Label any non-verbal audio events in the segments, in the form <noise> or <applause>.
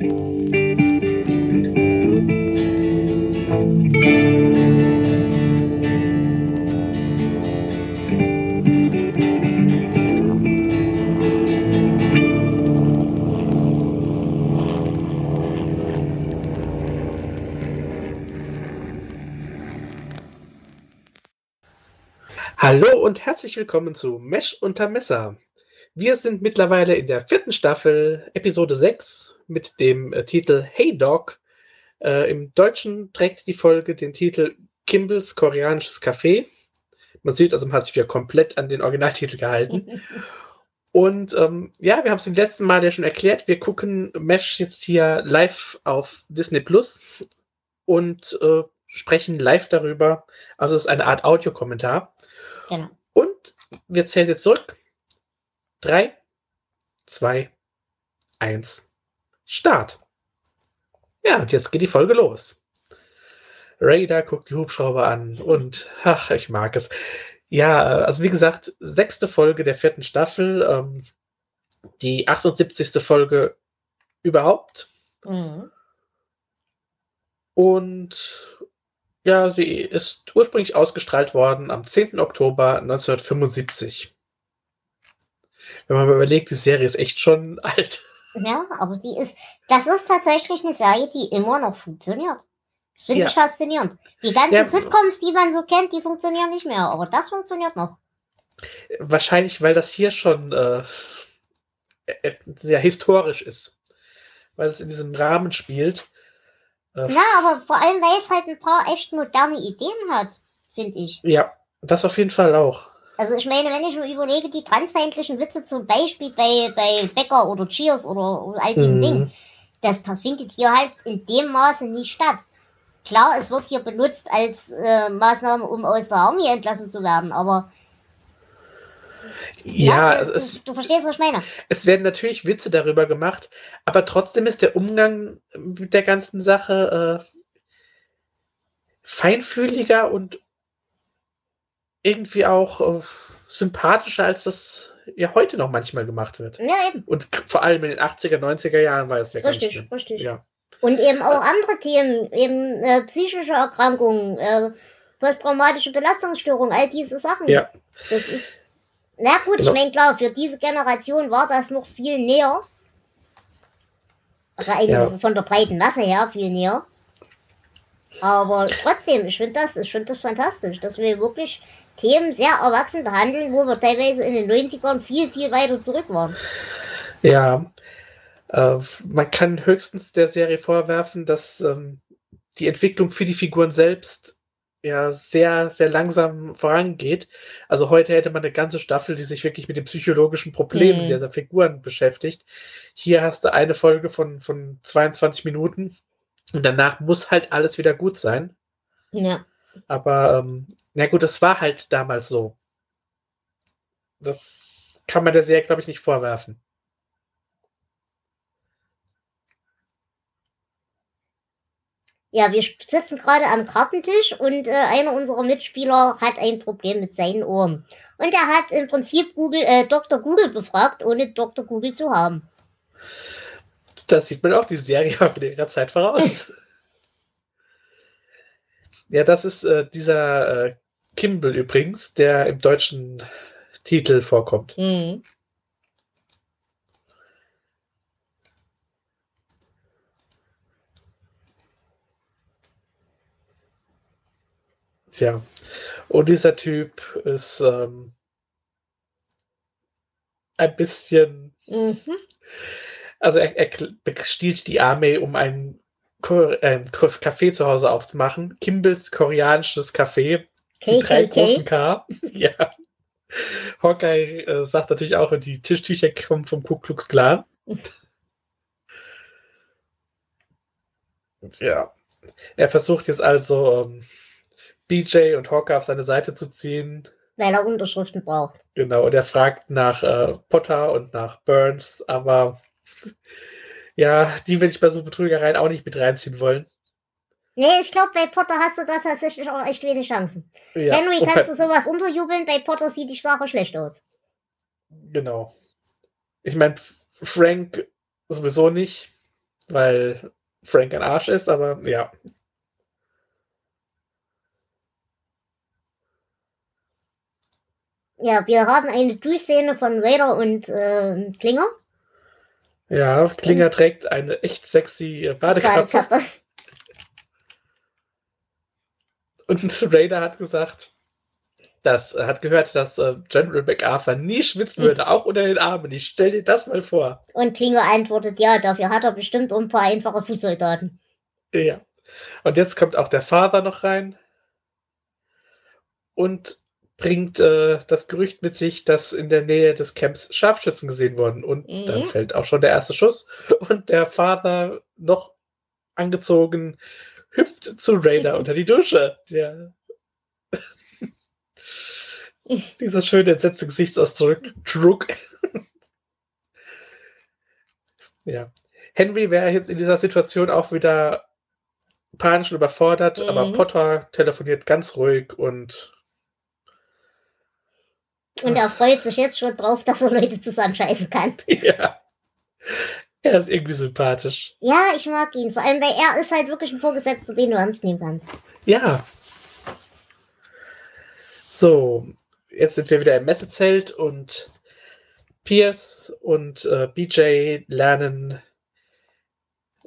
Hallo und herzlich willkommen zu Mesh unter Messer. Wir sind mittlerweile in der vierten Staffel, Episode 6, mit dem äh, Titel Hey Dog. Äh, Im Deutschen trägt die Folge den Titel Kimbles koreanisches Café. Man sieht also, man hat sich wieder komplett an den Originaltitel gehalten. <laughs> und ähm, ja, wir haben es im letzten Mal ja schon erklärt. Wir gucken Mesh jetzt hier live auf Disney Plus und äh, sprechen live darüber. Also es ist eine Art Audiokommentar. Genau. Und wir zählen jetzt zurück. Drei, zwei, eins, Start. Ja, und jetzt geht die Folge los. Raider guckt die Hubschrauber an und ach, ich mag es. Ja, also wie gesagt, sechste Folge der vierten Staffel, ähm, die 78. Folge überhaupt. Mhm. Und ja, sie ist ursprünglich ausgestrahlt worden am 10. Oktober 1975. Wenn man mal überlegt, die Serie ist echt schon <laughs> alt. Ja, aber die ist, das ist tatsächlich eine Serie, die immer noch funktioniert. Das finde Ja. ich faszinierend. Die ganzen Ja. Sitcoms, die man so kennt, die funktionieren nicht mehr, aber das funktioniert noch. Wahrscheinlich, weil das hier schon äh, äh, sehr historisch ist. Weil es in diesem Rahmen spielt. Äh, Na, aber vor allem, weil es halt ein paar echt moderne Ideen hat, finde ich. ja, das auf jeden Fall auch. Also ich meine, wenn ich mir überlege, die transfeindlichen Witze zum Beispiel bei, bei Becker oder Cheers oder all diesen Mhm. Dingen, das findet hier halt in dem Maße nicht statt. Klar, es wird hier benutzt als äh, Maßnahme, um aus der Army entlassen zu werden, aber Ja, es, du, du verstehst, was ich meine. es werden natürlich Witze darüber gemacht, aber trotzdem ist der Umgang mit der ganzen Sache äh, feinfühliger und irgendwie auch äh, sympathischer, als das ja heute noch manchmal gemacht wird. Ja, eben. Und vor allem in den 80er, 90er Jahren war es ja ganz Richtig, schlimm. richtig. Ja. Und eben auch andere Themen, eben äh, psychische Erkrankungen, äh, posttraumatische Belastungsstörung, all diese Sachen. Ja. Das ist, na gut, Genau. ich meine, klar, für diese Generation war das noch viel näher. Aber Ja. von der breiten Masse her viel näher. Aber trotzdem, ich finde das, ich finde das fantastisch, dass wir wirklich Themen sehr erwachsen behandeln, wo wir teilweise in den 90ern viel, viel weiter zurück waren. Ja, äh, man kann höchstens der Serie vorwerfen, dass ähm, die Entwicklung für die Figuren selbst ja sehr, sehr langsam vorangeht. Also heute hätte man eine ganze Staffel, die sich wirklich mit den psychologischen Problemen Mhm. dieser Figuren beschäftigt. Hier hast du eine Folge von, von 22 Minuten und danach muss halt alles wieder gut sein. Ja. Aber ähm, na gut, das war halt damals so. Das kann man der Serie, glaube ich, nicht vorwerfen. Ja, wir sitzen gerade am Kartentisch und äh, einer unserer Mitspieler hat ein Problem mit seinen Ohren. Und er hat im Prinzip Google, äh, Dr. Google befragt, ohne Dr. Google zu haben. Da sieht man auch, die Serie <laughs> war mit ihrer Zeit voraus. <laughs> ja, das ist äh, dieser äh, Kimball übrigens, der im deutschen Titel vorkommt. Mhm. Tja. Und dieser Typ ist ähm, ein bisschen. Mhm. Also er, er bestiehlt die Armee, um ein Café zu Hause aufzumachen. Kimballs koreanisches Café. Mit drei großen KKK. K. <laughs> ja. Hawkeye äh, sagt natürlich auch, die Tischtücher kommen vom Ku Klux Klan. <laughs> ja. Er versucht jetzt also ähm, BJ und Hawkeye auf seine Seite zu ziehen. Weil er Unterschriften braucht. Genau, und er fragt nach äh, Potter und nach Burns, aber <laughs> ja, die will ich bei so Betrügereien auch nicht mit reinziehen wollen. Nee, ich glaube, bei Potter hast du da tatsächlich auch echt wenig Chancen. Ja, Henry, kannst du sowas unterjubeln? Bei Potter sieht die Sache schlecht aus. Genau. Ich meine, Frank sowieso nicht. weil Frank ein Arsch ist, aber ja. Ja, wir haben eine Duschszene von Vader und äh, Klinger. Ja, Klinger trägt eine echt sexy Badekappe. Badekappe. Und Raider hat gesagt, das hat gehört, dass äh, General MacArthur nie schwitzen würde, auch unter den Armen. Ich stell dir das mal vor. Und Klinger antwortet, ja, dafür hat er bestimmt ein paar einfache Fußsoldaten. Ja. Und jetzt kommt auch der Vater noch rein und bringt äh, das Gerücht mit sich, dass in der Nähe des Camps Scharfschützen gesehen wurden. Und mhm. dann fällt auch schon der erste Schuss. Und der Vater, noch angezogen, hüpft zu Raider unter die Dusche. Der <laughs> Dieser schöne entsetzte Gesichtsausdruck. Druck. ja. Henry wäre jetzt in dieser Situation auch wieder panisch und überfordert, mhm. aber Potter telefoniert ganz ruhig und und er freut sich jetzt schon drauf, dass er Leute zusammenscheißen kann. <laughs> Ja. Er ist irgendwie sympathisch. Ja, ich mag ihn. Vor allem, weil er ist halt wirklich ein Vorgesetzter, den du ernst nehmen kannst. Ja. So, jetzt sind wir wieder im Messezelt und Pierce und äh, BJ lernen.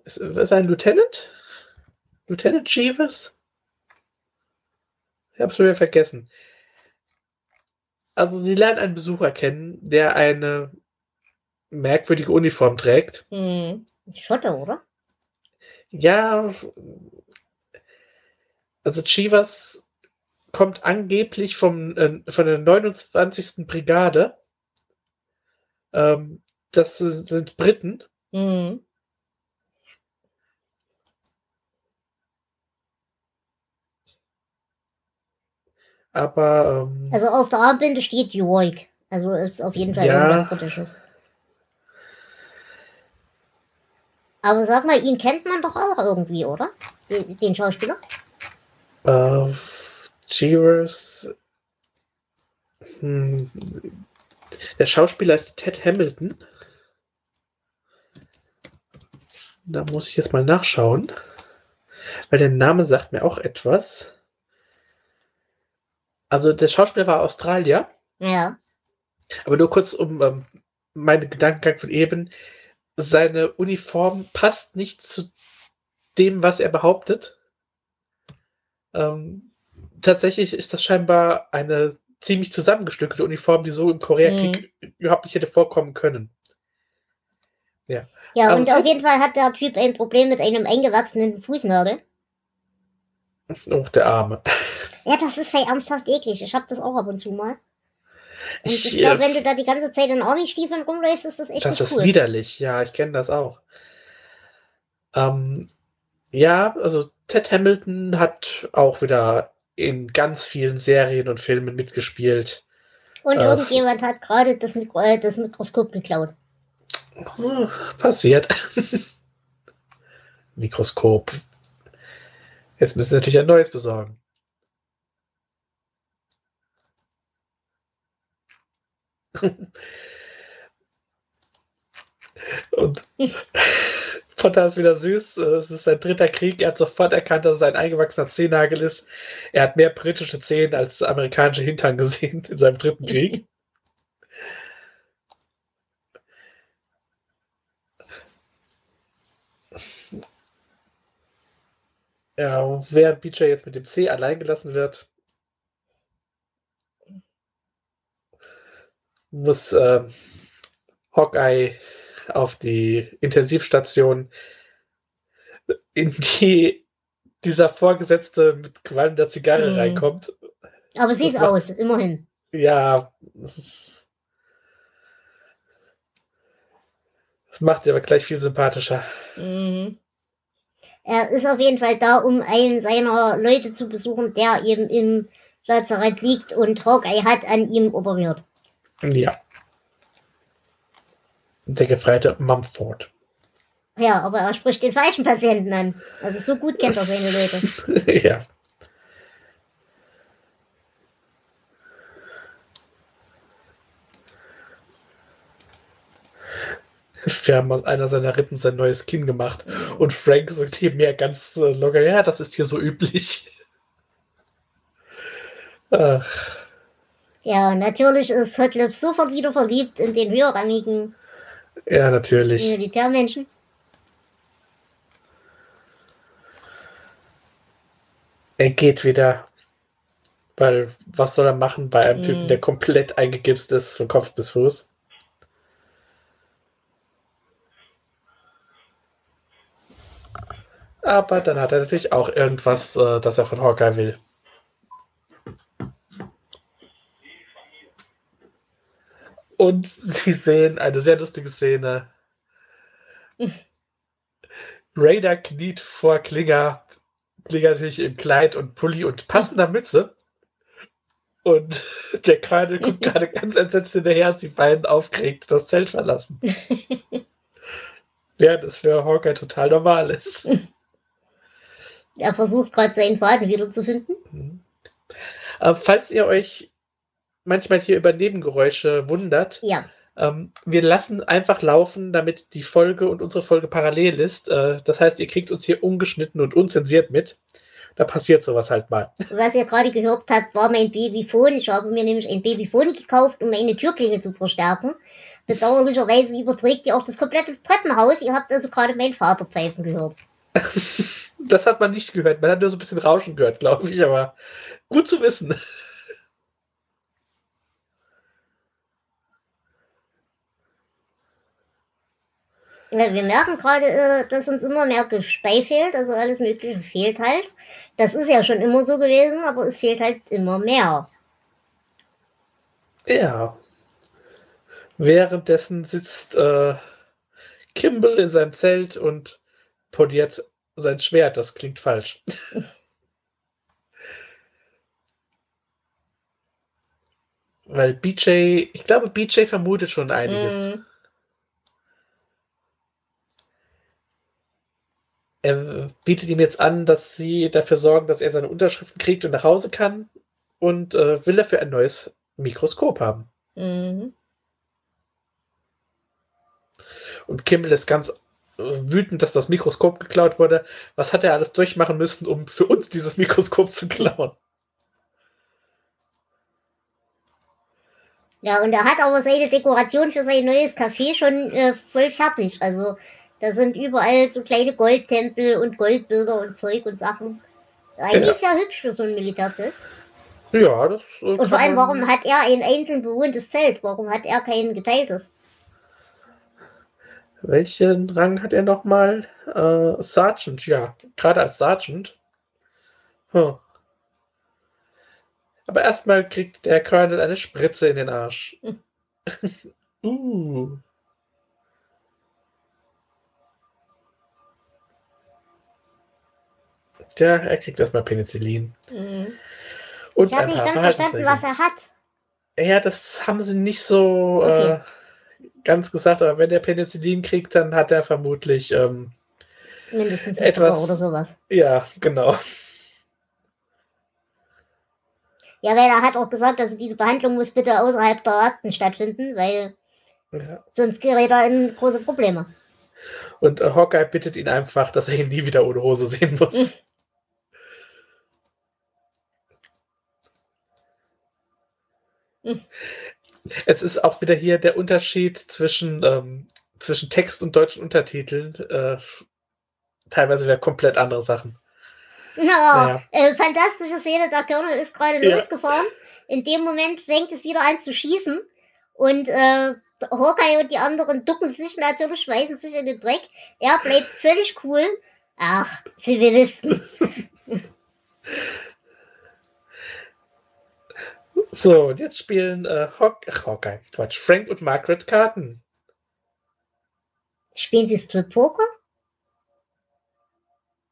Ist, ist ein Lieutenant? Lieutenant Jeeves? Ich hab's schon wieder vergessen. Also sie lernen einen Besucher kennen, der eine merkwürdige Uniform trägt. Hm. Schotter, oder? Ja. Also Chivas kommt angeblich vom, äh, von der 29. Brigade. Ähm, das sind Briten. Mhm. Aber. Ähm, also auf der Armbinde steht York. Also ist auf jeden Fall ja, irgendwas Britisches. Aber sag mal, ihn kennt man doch auch irgendwie, oder? Den Schauspieler? Äh, Jeevers. Hm, der Schauspieler ist Ted Hamilton. Da muss ich jetzt mal nachschauen. Weil der Name sagt mir auch etwas. Also der Schauspieler war Australier. Ja. Aber nur kurz um ähm, meinen Gedankengang von eben. Seine Uniform passt nicht zu dem, was er behauptet. Ähm, tatsächlich ist das scheinbar eine ziemlich zusammengestückelte Uniform, die so im Koreakrieg mhm. überhaupt nicht hätte vorkommen können. Ja. Ja, also, und auf jeden Fall hat der Typ ein Problem mit einem eingewachsenen Fußnagel. Oh, der Arme. Ja, das ist vielleicht ernsthaft eklig. Ich hab das auch ab und zu mal. Und ich, ich glaube, wenn du da die ganze Zeit in Army-Stiefeln rumläufst, ist das echt Das ist cool. widerlich, ja, ich kenne das auch. Ähm, ja, also Ted Hamilton hat auch wieder in ganz vielen Serien und Filmen mitgespielt. Und äh, irgendjemand hat gerade das, Mikro äh, das Mikroskop geklaut. Passiert. <laughs> Mikroskop. Jetzt müssen sie natürlich ein neues besorgen. Und Potter ist wieder süß. Es ist sein dritter Krieg. Er hat sofort erkannt, dass es ein eingewachsener Zehennagel ist. Er hat mehr britische Zehen als amerikanische Hintern gesehen in seinem dritten Krieg. <laughs> Ja, während BJ jetzt mit dem C allein gelassen wird, muss äh, Hawkeye auf die Intensivstation, in die dieser Vorgesetzte mit qualmender Zigarre mhm. reinkommt. Aber sie ist aus, immerhin. Ja, das, ist, das macht sie aber gleich viel sympathischer. Mhm. Er ist auf jeden Fall da, um einen seiner Leute zu besuchen, der eben im Lazarett liegt und Hawkeye hat an ihm operiert. Ja. Der gefreite Mumford. Ja, aber er spricht den falschen Patienten an. Also so gut kennt er seine Leute. <laughs> ja. wir haben aus einer seiner Rippen sein neues Kinn gemacht. Und Frank sagt hier mehr ganz äh, locker, ja, das ist hier so üblich. <laughs> Ach. Ja, natürlich ist Hotlip sofort wieder verliebt in den höherrangigen ja, natürlich. Militärmenschen. Er geht wieder. Weil, was soll er machen bei einem mm. Typen, der komplett eingegipst ist, von Kopf bis Fuß? Aber dann hat er natürlich auch irgendwas, äh, das er von Hawkeye will. Und sie sehen eine sehr lustige Szene. Raider kniet vor Klinger. Klinger natürlich im Kleid und Pulli und passender Mütze. Und <laughs> der Colonel guckt <laughs> gerade ganz entsetzt hinterher, als die beiden aufgeregt das Zelt verlassen. Während es für Hawkeye total normal ist. <laughs> Er versucht gerade seinen Faden wiederzufinden. Mhm. Äh, falls ihr euch manchmal hier über Nebengeräusche wundert. Ja. Ähm, wir lassen einfach laufen, damit die Folge und unsere Folge parallel ist. Äh, das heißt, ihr kriegt uns hier ungeschnitten und unzensiert mit. Da passiert sowas halt mal. <laughs> Was ihr gerade gehört habt, war mein Babyphone. Ich habe mir nämlich ein Babyphone gekauft, um meine Türklinge zu verstärken. Bedauerlicherweise überträgt ihr auch das komplette Treppenhaus. Ihr habt also gerade meinen Vater pfeifen gehört. das hat man nicht gehört. Man hat nur so ein bisschen Rauschen gehört, glaube ich, aber gut zu wissen. Wir merken gerade, äh, dass uns immer mehr Gespei fehlt, also alles Mögliche fehlt halt. Das ist ja schon immer so gewesen, aber es fehlt halt immer mehr. Ja. Währenddessen sitzt äh, Kimball in seinem Zelt und poliert sein Schwert. Das klingt falsch. <laughs> Weil BJ, ich glaube, BJ vermutet schon einiges. Mm. Er bietet ihm jetzt an, dass sie dafür sorgen, dass er seine Unterschriften kriegt und nach Hause kann und äh, will dafür ein neues Mikroskop haben. Mhm. Und Kimball ist ganz äh, wütend, dass das Mikroskop geklaut wurde. Was hat er alles durchmachen müssen, um für uns dieses Mikroskop zu klauen? Ja, und er hat aber seine Dekoration für sein neues Café schon äh, voll fertig. Also da sind überall so kleine Goldtempel und Goldbilder und Zeug und Sachen. Eigentlich ja. sehr hübsch für so ein Militärzelt. Ja, das. Äh, und vor allem, warum hat er ein einzeln bewohntes Zelt? Warum hat er kein geteiltes? Welchen Rang hat er nochmal? Äh, Sergeant, ja. Gerade als Sergeant. Hm. Aber erstmal kriegt der Colonel eine Spritze in den Arsch. Hm. <laughs> uh. Ja, er kriegt erstmal Penicillin. Mhm. Und ich habe nicht ganz verstanden, was er hat. Ja, das haben sie nicht so okay. äh, ganz gesagt, aber wenn er Penicillin kriegt, dann hat er vermutlich ähm, mindestens etwas oder sowas. Ja, genau. Ja, weil er hat auch gesagt, dass diese Behandlung muss bitte außerhalb der Akten stattfinden, weil ja. sonst gerät er in große Probleme. Und äh, Hawkeye bittet ihn einfach, dass er ihn nie wieder ohne Hose sehen muss. <laughs> Es ist auch wieder hier der Unterschied zwischen, ähm, zwischen Text und deutschen Untertiteln. Äh, teilweise wieder komplett andere Sachen. Ja, naja. äh, fantastische Szene, der Colonel ist gerade ja. losgefahren. In dem Moment fängt es wieder an zu schießen. Und äh, Hawkeye und die anderen ducken sich natürlich, schmeißen sich in den Dreck. Er bleibt völlig cool. Ach, Zivilisten. <laughs> So, und jetzt spielen äh, Hawk Ach, Hawkeye, Quatsch, Frank und Margaret Karten. Spielen sie Strip Poker?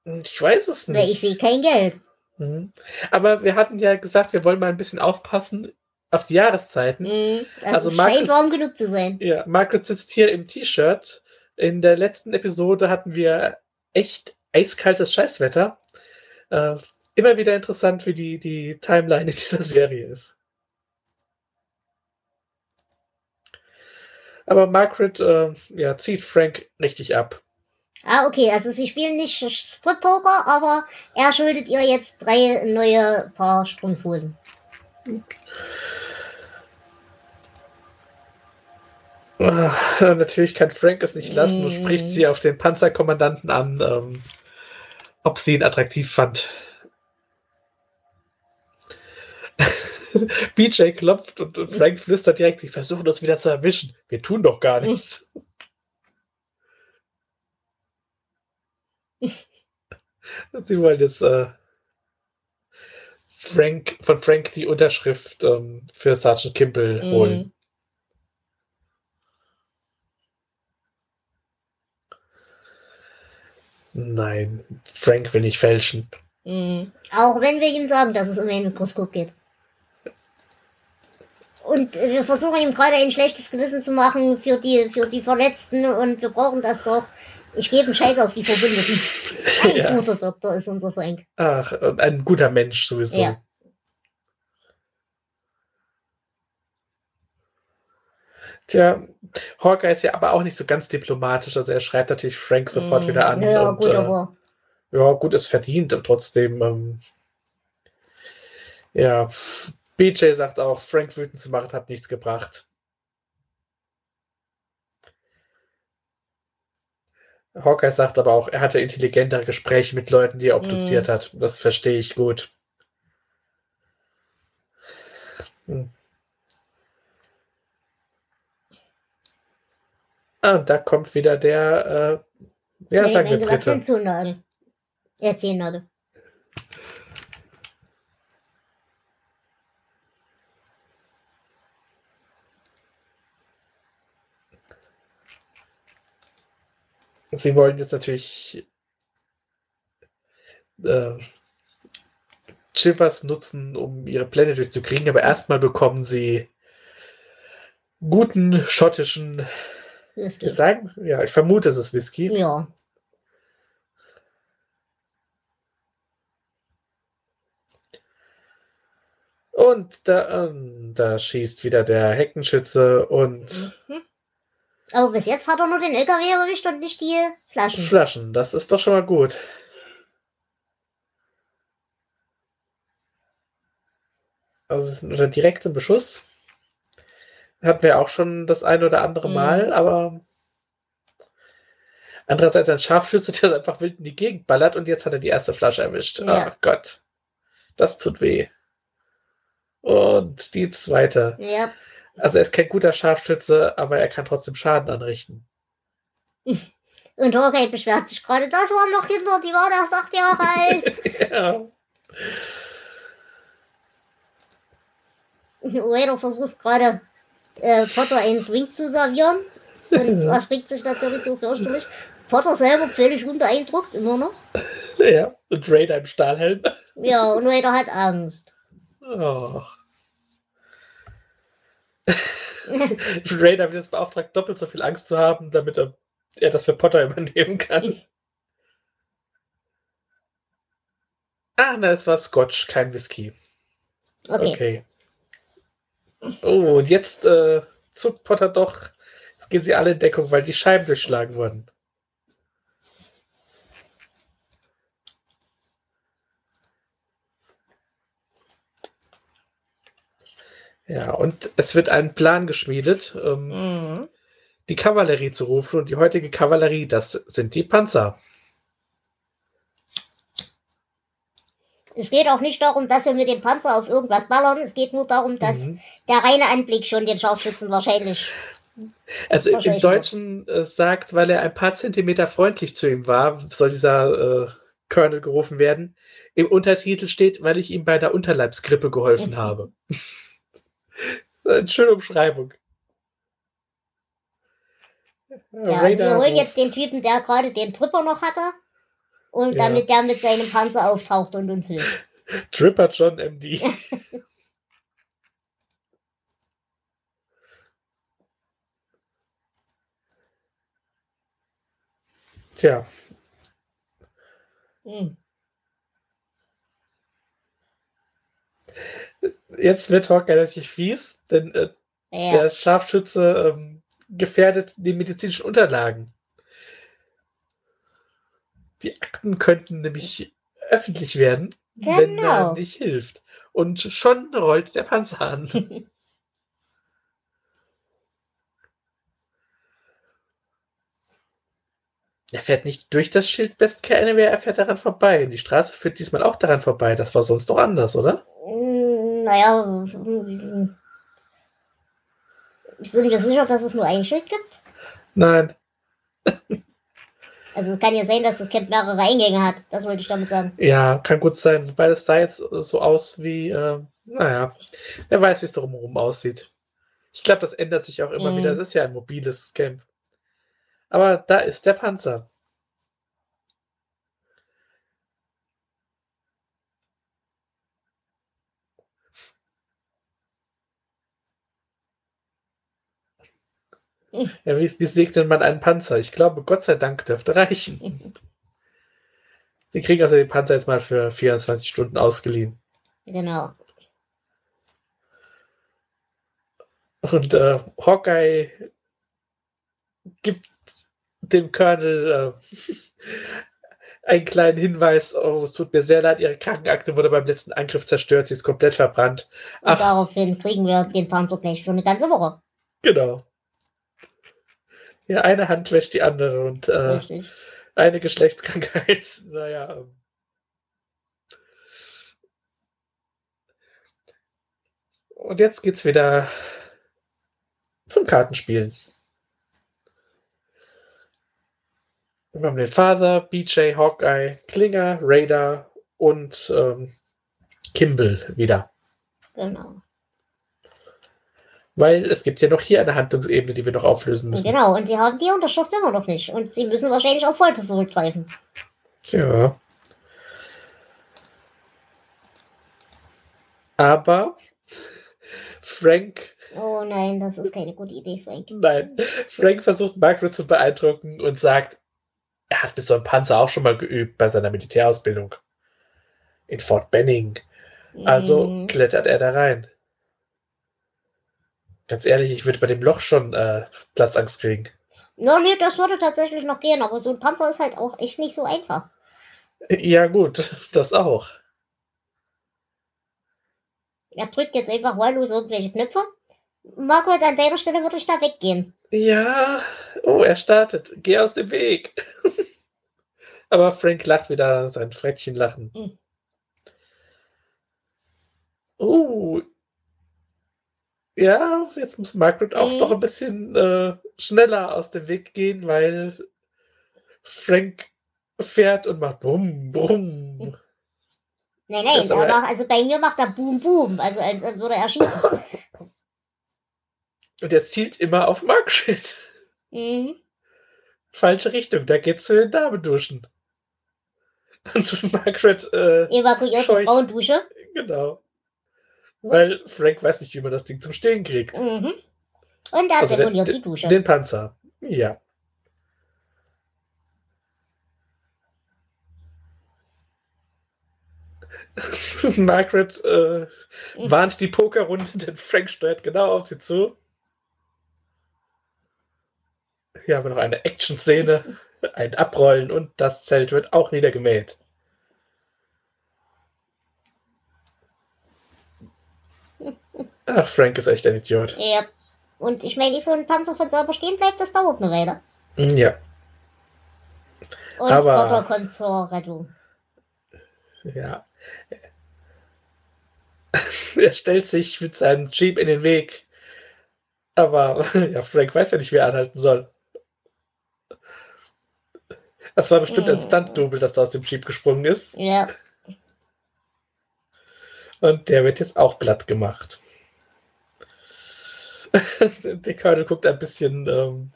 Ich weiß es nicht. ich sehe kein Geld. Mhm. Aber wir hatten ja gesagt, wir wollen mal ein bisschen aufpassen auf die Jahreszeiten. Mhm, das also ist Margaret, warm genug zu sein. Ja, Margaret sitzt hier im T-Shirt. In der letzten Episode hatten wir echt eiskaltes Scheißwetter. Äh, immer wieder interessant, wie die, die Timeline in dieser Serie ist. Aber Margaret äh, ja, zieht Frank richtig ab. Ah, okay, also sie spielen nicht Strip-Poker, aber er schuldet ihr jetzt drei neue Paar Strumpfhosen. Ach, natürlich kann Frank es nicht lassen und spricht sie auf den Panzerkommandanten an, ähm, ob sie ihn attraktiv fand. <laughs> BJ klopft und Frank flüstert direkt, sie versuchen uns wieder zu erwischen. Wir tun doch gar nichts. <laughs> sie wollen jetzt äh, Frank, von Frank die Unterschrift ähm, für Sergeant Kimball mm. holen. Nein, Frank will nicht fälschen. Mm. Auch wenn wir ihm sagen, dass es um ein Mikroskop geht. Und wir versuchen ihm gerade ein schlechtes Gewissen zu machen für die, für die Verletzten und wir brauchen das doch. Ich gebe einen Scheiß auf die Verbündeten. <laughs> Ein ja. guter Doktor ist unser Frank. Ach, ein guter Mensch sowieso. Ja. Tja, Hawkeye ist ja aber auch nicht so ganz diplomatisch. Also er schreibt natürlich Frank sofort mm, wieder an. Ja, und, gut, äh, aber. Ja, gut, ist verdient und trotzdem. Ähm, ja, BJ sagt auch, Frank wütend zu machen hat nichts gebracht. Hawkeye sagt aber auch, er hatte intelligentere Gespräche mit Leuten, die er obduziert mm. hat. Das verstehe ich gut. Hm. Ah, und da kommt wieder der, äh, ja, nee, sagen wir bitte. Zunade. Erzähl, Nade. Sie wollen jetzt natürlich äh, Chivas nutzen, um ihre Pläne durchzukriegen, aber erstmal bekommen sie guten schottischen Whisky. Sagen, ja, ich vermute, es ist Whisky. Ja. Und da, ähm, da schießt wieder der Heckenschütze und. Mhm. Aber bis jetzt hat er nur den LKW erwischt und nicht die Flaschen. Flaschen, das ist doch schon mal gut. Also es ist unter direktem Beschuss. Hatten wir auch schon das ein oder andere mhm. Mal, aber andererseits ein Scharfschütze, <laughs> der einfach wild in die Gegend ballert und jetzt hat er die erste Flasche erwischt. Ja. Ach Gott. Das tut weh. Und die zweite. Ja. Also er ist kein guter Scharfschütze, aber er kann trotzdem Schaden anrichten. <laughs> Und Hawkeye beschwert sich gerade, das waren noch Kinder, die waren erst acht Jahre alt. <laughs> ja. <laughs> Uedo versucht gerade äh, Potter einen Drink zu servieren und erschrickt sich natürlich so fürchterlich. Potter selber völlig unbeeindruckt, immer noch. Ja, und Raider im Stahlhelm. Ja, und Raider hat Angst. Oh. <laughs> Raider wird jetzt beauftragt, doppelt so viel Angst zu haben, damit er, er das für Potter <laughs> übernehmen kann. ah, na, es war Scotch, kein Whisky. Okay. okay. Oh, und jetzt äh, zuckt Potter doch. Jetzt gehen sie alle in Deckung, weil die Scheiben durchschlagen wurden. Ja, und es wird ein Plan geschmiedet, ähm, mhm. die Kavallerie zu rufen. Und die heutige Kavallerie, das sind die Panzer. Es geht auch nicht darum, dass wir mit dem Panzer auf irgendwas ballern. Es geht nur darum, dass mhm. der reine Anblick schon den Scharfschützen wahrscheinlich. Also wahrscheinlich im Deutschen äh, sagt, weil er ein paar Zentimeter freundlich zu ihm war, soll dieser äh, Colonel gerufen werden. Im Untertitel steht, weil ich ihm bei der Unterleibsgrippe geholfen <laughs> habe. <laughs> Eine schöne Umschreibung. Ja, also wir holen jetzt den Typen, der gerade den Tripper noch hatte. Und ja. damit der mit seinem Panzer auftaucht und uns hilft. <laughs> Tripper John MD. <laughs> Tja. Hm. Jetzt wird Hawk relativ fies, denn äh, ja. der Scharfschütze ähm, gefährdet die medizinischen Unterlagen. Die Akten könnten nämlich öffentlich werden, wenn er Genau. nicht hilft. Und schon rollt der Panzer an. <laughs> Er fährt nicht durch das Schild Best Care Anywhere, er fährt daran vorbei. Und die Straße führt diesmal auch daran vorbei. Das war sonst doch anders, oder? Mm, Naja, sind wir sicher, dass es nur ein Schild gibt? Nein. <laughs> Also es kann ja sein, dass das Camp mehrere Eingänge hat. Das wollte ich damit sagen. Ja, kann gut sein. Wobei das da jetzt so aus wie, äh, naja, wer weiß, wie es drumherum aussieht. Ich glaube, das ändert sich auch immer Mhm. wieder. Es ist ja ein mobiles Camp. Aber da ist der Panzer. <laughs> Ja, wie, segnet man einen Panzer? Ich glaube, Gott sei Dank dürfte reichen. <laughs> Sie kriegen also den Panzer jetzt mal für 24 Stunden ausgeliehen. Genau. Und äh, Hawkeye gibt dem Colonel äh, <laughs> einen kleinen Hinweis. Oh, es tut mir sehr leid, ihre Krankenakte wurde beim letzten Angriff zerstört, sie ist komplett verbrannt. Ach, daraufhin kriegen wir den Panzer gleich für eine ganze Woche. genau. Ja, eine Hand wäscht die andere und äh, eine Geschlechtskrankheit. <laughs> Naja. ähm. Und jetzt geht's wieder zum Kartenspielen. Wir haben den Father, BJ, Hawkeye, Klinger, Raider und ähm, Kimball wieder. Genau. Weil es gibt ja noch hier eine Handlungsebene, die wir noch auflösen müssen. Genau. Und sie haben die Unterschrift immer noch nicht. Und sie müssen wahrscheinlich auf Folter zurückgreifen. Tja. Aber Frank, Oh nein, das ist keine gute Idee, Frank. nein, Frank versucht Margaret zu beeindrucken und sagt, er hat mit so einem Panzer auch schon mal geübt bei seiner Militärausbildung. In Fort Benning. Also Mm, klettert er da rein. Ganz ehrlich, ich würde bei dem Loch schon äh, Platzangst kriegen. No, nee, das würde tatsächlich noch gehen, aber so ein Panzer ist halt auch echt nicht so einfach. Ja, gut, <laughs> das auch. Er drückt jetzt einfach wahllos irgendwelche Knöpfe. Margaret, an deiner Stelle würde ich da weggehen. Ja, oh, er startet. Geh aus dem Weg. <laughs> Aber Frank lacht wieder sein Frettchenlachen. Mhm. Oh. Ja, jetzt muss Margaret auch Mhm. doch ein bisschen äh, schneller aus dem Weg gehen, weil Frank fährt und macht Brumm, Brumm. Mhm. Nein, nein, er aber- macht, also bei mir macht er Boom Boom, also als würde er schießen. Und er zielt immer auf Margaret. Mhm. Falsche Richtung, da geht's zu den Damenduschen. Und Margaret, äh, Evakuierte Scheuch. Frauendusche. Genau. Weil Frank weiß nicht, wie man das Ding zum Stehen kriegt. Mhm. Und er Also der- demoliert die Dusche. Den Panzer. Ja. <laughs> Margaret äh, warnt die Pokerrunde, denn Frank steuert genau auf sie zu. Hier haben wir noch eine Action-Szene, ein Abrollen und das Zelt wird auch niedergemäht. Ach, Frank ist echt ein Idiot. ja. Und ich meine, so ein Panzer von selber stehen bleibt, das dauert eine Weile. Ja, Und Aber- Potter kommt zur Rettung. ja. <laughs> Er stellt sich mit seinem Jeep in den Weg. Aber <laughs> ja, Frank weiß ja nicht, wie er anhalten soll. Das war bestimmt ein Mhm. Stunt-Double, das da aus dem Jeep gesprungen ist. Ja. Und der wird jetzt auch platt gemacht. <laughs> der Colonel guckt ein bisschen. Ähm,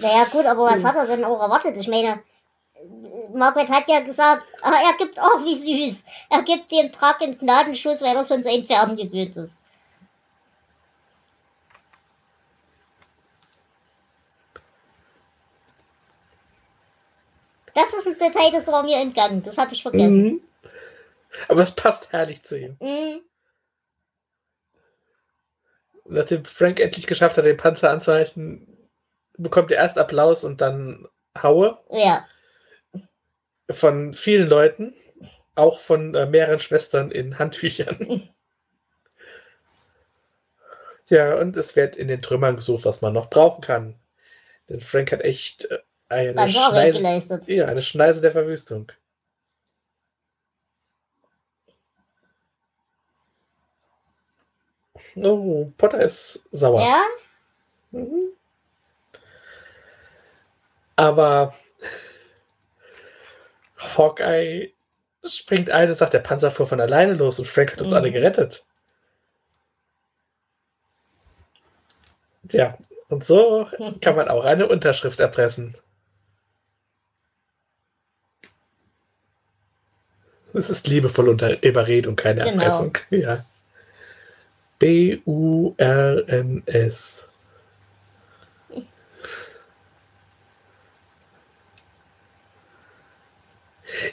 Naja, gut, aber was hat er denn auch erwartet? Ich meine, Margaret hat ja gesagt, ah, er gibt auch wie süß. Er gibt dem Truck einen Gnadenschuss, weil er es von seinen Pferden gewöhnt ist. Das ist ein Detail, das war mir entgangen. Das habe ich vergessen. mhm. Aber es passt herrlich zu ihm. Mhm. Nachdem Frank endlich geschafft hat, den Panzer anzuhalten, bekommt er erst Applaus und dann Haue Ja. von vielen Leuten, auch von äh, mehreren Schwestern in Handtüchern. <laughs> ja, und es wird in den Trümmern gesucht, was man noch brauchen kann. Denn Frank hat echt äh, eine Schneise, ja, eine Schneise der Verwüstung. Oh, Potter ist sauer. Ja? Mhm. Aber Hawkeye springt ein und sagt, der Panzer fuhr von alleine los und Frank hat uns Mhm. alle gerettet. Tja, und so <laughs> kann man auch eine Unterschrift erpressen. Es ist liebevoll unter Überredung, keine Genau. Erpressung. Ja. B-U-R-N-S.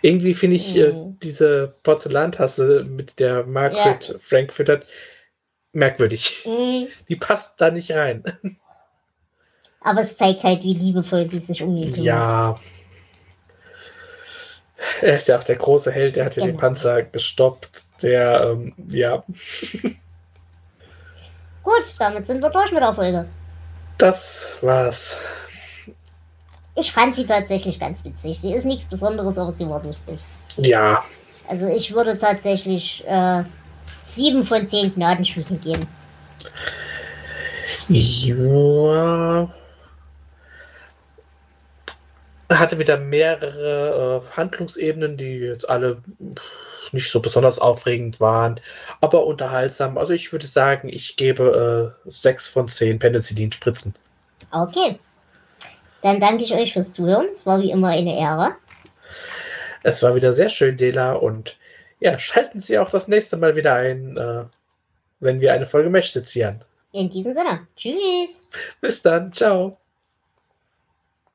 Irgendwie finde ich äh, Mhm. diese Porzellantasse, mit der Margaret Frank füttert, merkwürdig. Mhm. <laughs> Die passt da nicht rein. Aber es zeigt halt, wie liebevoll sie sich um ihn kümmert. Ja. Er ist ja auch der große Held, der hat ja den Genau. Panzer gestoppt. Der, ähm, ja, <laughs> Gut, damit sind wir durch mit der Folge. das war's. Ich fand sie tatsächlich ganz witzig. Sie ist nichts Besonderes, aber sie war lustig. Ja, Also ich würde tatsächlich äh, sieben von zehn Gnadenschüssen geben. ja. Hatte wieder mehrere äh, Handlungsebenen, die jetzt alle pff, nicht so besonders aufregend waren, aber unterhaltsam. Also ich würde sagen, ich gebe äh, sechs von zehn Penicillin-Spritzen. Okay. Dann danke ich euch fürs Zuhören. Es war wie immer eine Ehre. Es war wieder sehr schön, Dela. Und ja, schalten Sie auch das nächste Mal wieder ein, äh, wenn wir eine Folge Mesh sezieren. In diesem Sinne. Tschüss. Bis dann. Ciao.